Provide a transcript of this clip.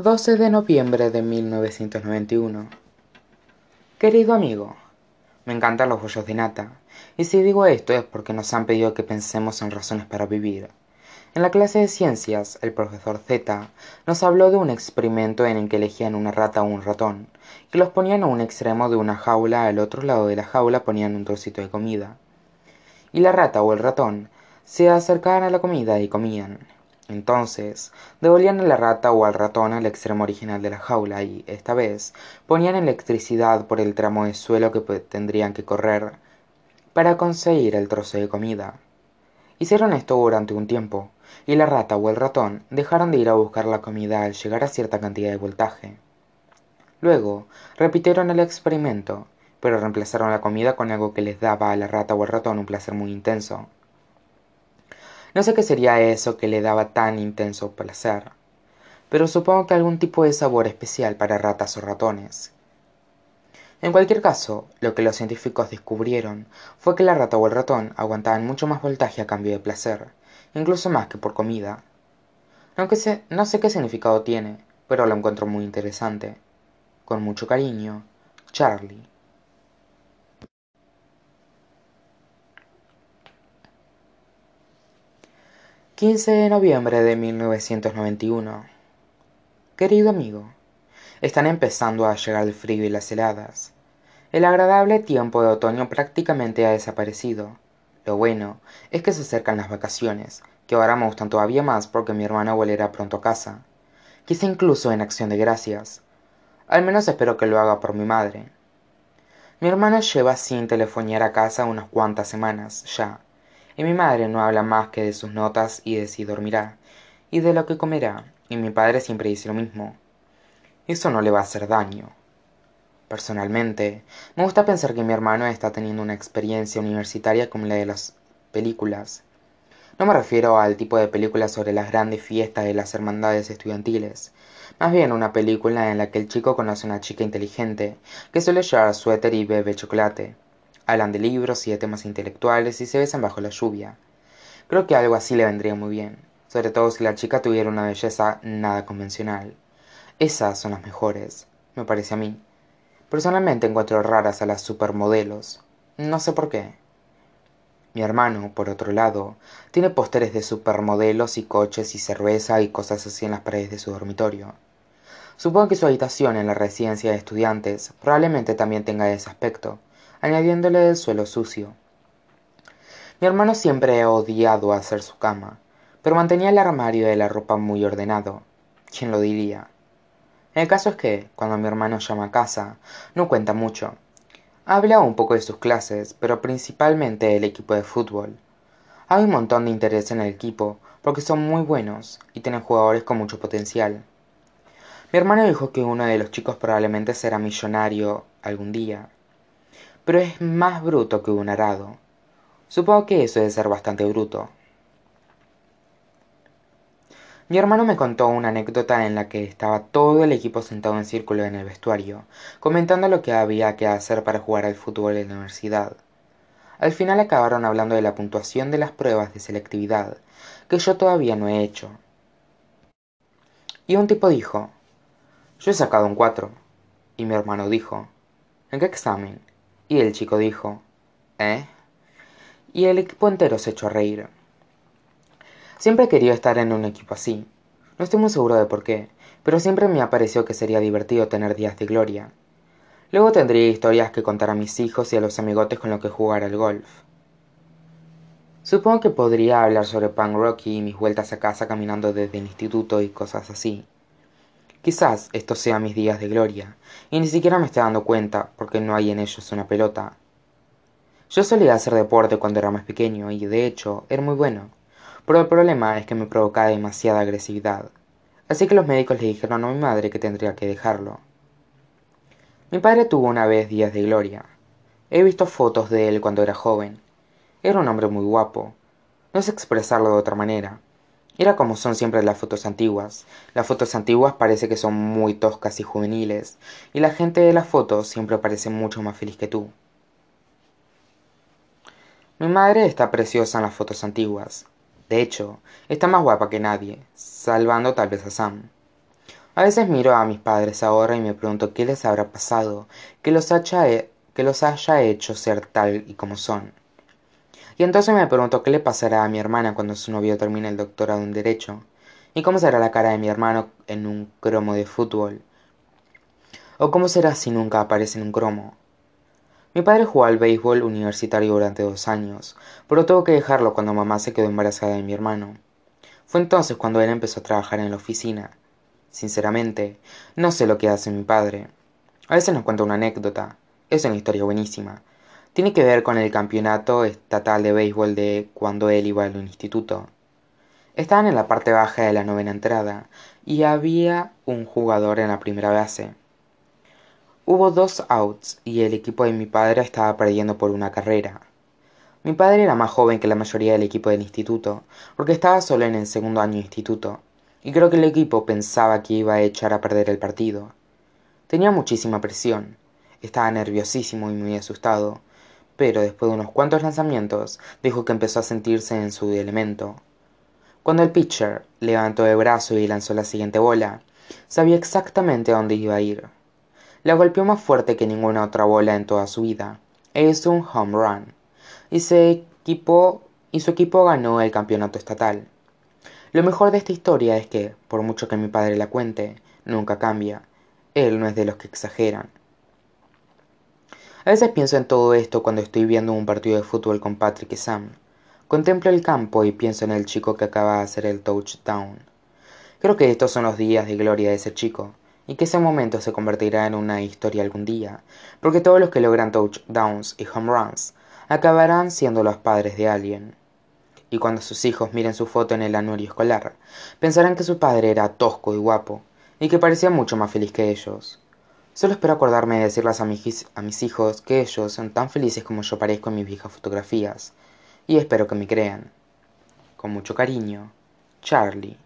12 de noviembre de 1991 Querido amigo, me encantan los bollos de nata, y si digo esto es porque nos han pedido que pensemos en razones para vivir. En la clase de ciencias, el profesor Z nos habló de un experimento en el que elegían una rata o un ratón, que los ponían a un extremo de una jaula, al otro lado de la jaula ponían un trocito de comida. Y la rata o el ratón se acercaban a la comida y comían. Entonces, devolvían a la rata o al ratón al extremo original de la jaula y, esta vez, ponían electricidad por el tramo de suelo que tendrían que correr para conseguir el trozo de comida. Hicieron esto durante un tiempo, y la rata o el ratón dejaron de ir a buscar la comida al llegar a cierta cantidad de voltaje. Luego, repitieron el experimento, pero reemplazaron la comida con algo que les daba a la rata o al ratón un placer muy intenso. No sé qué sería eso que le daba tan intenso placer, pero supongo que algún tipo de sabor especial para ratas o ratones. En cualquier caso, lo que los científicos descubrieron fue que la rata o el ratón aguantaban mucho más voltaje a cambio de placer, incluso más que por comida. Aunque sé, no sé qué significado tiene, pero lo encuentro muy interesante. Con mucho cariño, Charlie. 15 de noviembre de 1991 Querido amigo, están empezando a llegar el frío y las heladas. El agradable tiempo de otoño prácticamente ha desaparecido. Lo bueno es que se acercan las vacaciones, que ahora me gustan todavía más porque mi hermano volverá pronto a casa. Quizá incluso en acción de gracias. Al menos espero que lo haga por mi madre. Mi hermano lleva sin telefonear a casa unas cuantas semanas ya y mi madre no habla más que de sus notas y de si dormirá, y de lo que comerá, y mi padre siempre dice lo mismo. Eso no le va a hacer daño. Personalmente, me gusta pensar que mi hermano está teniendo una experiencia universitaria como la de las películas. No me refiero al tipo de película sobre las grandes fiestas de las hermandades estudiantiles, más bien una película en la que el chico conoce a una chica inteligente, que suele llevar suéter y bebe chocolate, hablan de libros y de temas intelectuales y se besan bajo la lluvia. Creo que algo así le vendría muy bien, sobre todo si la chica tuviera una belleza nada convencional. Esas son las mejores, me parece a mí. Personalmente encuentro raras a las supermodelos. No sé por qué. Mi hermano, por otro lado, tiene pósteres de supermodelos y coches y cerveza y cosas así en las paredes de su dormitorio. Supongo que su habitación en la residencia de estudiantes probablemente también tenga ese aspecto, añadiéndole el suelo sucio. Mi hermano siempre ha odiado hacer su cama, pero mantenía el armario de la ropa muy ordenado. ¿Quién lo diría? El caso es que, cuando mi hermano llama a casa, no cuenta mucho. Habla un poco de sus clases, pero principalmente del equipo de fútbol. Hay un montón de interés en el equipo, porque son muy buenos y tienen jugadores con mucho potencial. Mi hermano dijo que uno de los chicos probablemente será millonario algún día, pero es más bruto que un arado. Supongo que eso debe ser bastante bruto. Mi hermano me contó una anécdota en la que estaba todo el equipo sentado en círculo en el vestuario, comentando lo que había que hacer para jugar al fútbol en la universidad. Al final acabaron hablando de la puntuación de las pruebas de selectividad, que yo todavía no he hecho. Y un tipo dijo, yo he sacado un 4. Y mi hermano dijo, ¿en qué examen? Y el chico dijo, ¿eh? Y el equipo entero se echó a reír. Siempre he querido estar en un equipo así. No estoy muy seguro de por qué, pero siempre me ha parecido que sería divertido tener días de gloria. Luego tendría historias que contar a mis hijos y a los amigotes con los que jugar al golf. Supongo que podría hablar sobre punk rock y mis vueltas a casa caminando desde el instituto y cosas así. Quizás estos sean mis días de gloria, y ni siquiera me esté dando cuenta porque no hay en ellos una pelota. Yo solía hacer deporte cuando era más pequeño y de hecho era muy bueno, pero el problema es que me provocaba demasiada agresividad, así que los médicos le dijeron a mi madre que tendría que dejarlo. Mi padre tuvo una vez días de gloria. He visto fotos de él cuando era joven. Era un hombre muy guapo. No sé expresarlo de otra manera, era como son siempre las fotos antiguas. Las fotos antiguas parece que son muy toscas y juveniles, y la gente de las fotos siempre parece mucho más feliz que tú. Mi madre está preciosa en las fotos antiguas. De hecho, está más guapa que nadie, salvando tal vez a Sam. A veces miro a mis padres ahora y me pregunto qué les habrá pasado, que los haya, que los haya hecho ser tal y como son. Y entonces me pregunto qué le pasará a mi hermana cuando su novio termine el doctorado en Derecho, y cómo será la cara de mi hermano en un cromo de fútbol, o cómo será si nunca aparece en un cromo. Mi padre jugó al béisbol universitario durante dos años, pero tuvo que dejarlo cuando mamá se quedó embarazada de mi hermano. Fue entonces cuando él empezó a trabajar en la oficina. Sinceramente, no sé lo que hace mi padre. A veces nos cuenta una anécdota. Es una historia buenísima. Tiene que ver con el campeonato estatal de béisbol de cuando él iba al instituto. Estaban en la parte baja de la novena entrada y había un jugador en la primera base. Hubo dos outs y el equipo de mi padre estaba perdiendo por una carrera. Mi padre era más joven que la mayoría del equipo del instituto, porque estaba solo en el segundo año de instituto, y creo que el equipo pensaba que iba a echar a perder el partido. Tenía muchísima presión, estaba nerviosísimo y muy asustado, pero después de unos cuantos lanzamientos dijo que empezó a sentirse en su elemento. Cuando el pitcher levantó el brazo y lanzó la siguiente bola, sabía exactamente a dónde iba a ir. La golpeó más fuerte que ninguna otra bola en toda su vida. Es un home run. Y, equipo, y su equipo ganó el campeonato estatal. Lo mejor de esta historia es que, por mucho que mi padre la cuente, nunca cambia. Él no es de los que exageran. A veces pienso en todo esto cuando estoy viendo un partido de fútbol con Patrick y Sam. Contemplo el campo y pienso en el chico que acaba de hacer el touchdown. Creo que estos son los días de gloria de ese chico, y que ese momento se convertirá en una historia algún día, porque todos los que logran touchdowns y home runs acabarán siendo los padres de alguien. Y cuando sus hijos miren su foto en el anuario escolar, pensarán que su padre era tosco y guapo, y que parecía mucho más feliz que ellos. Solo espero acordarme de decirles a mis, a mis hijos que ellos son tan felices como yo parezco en mis viejas fotografías, y espero que me crean. Con mucho cariño, Charlie.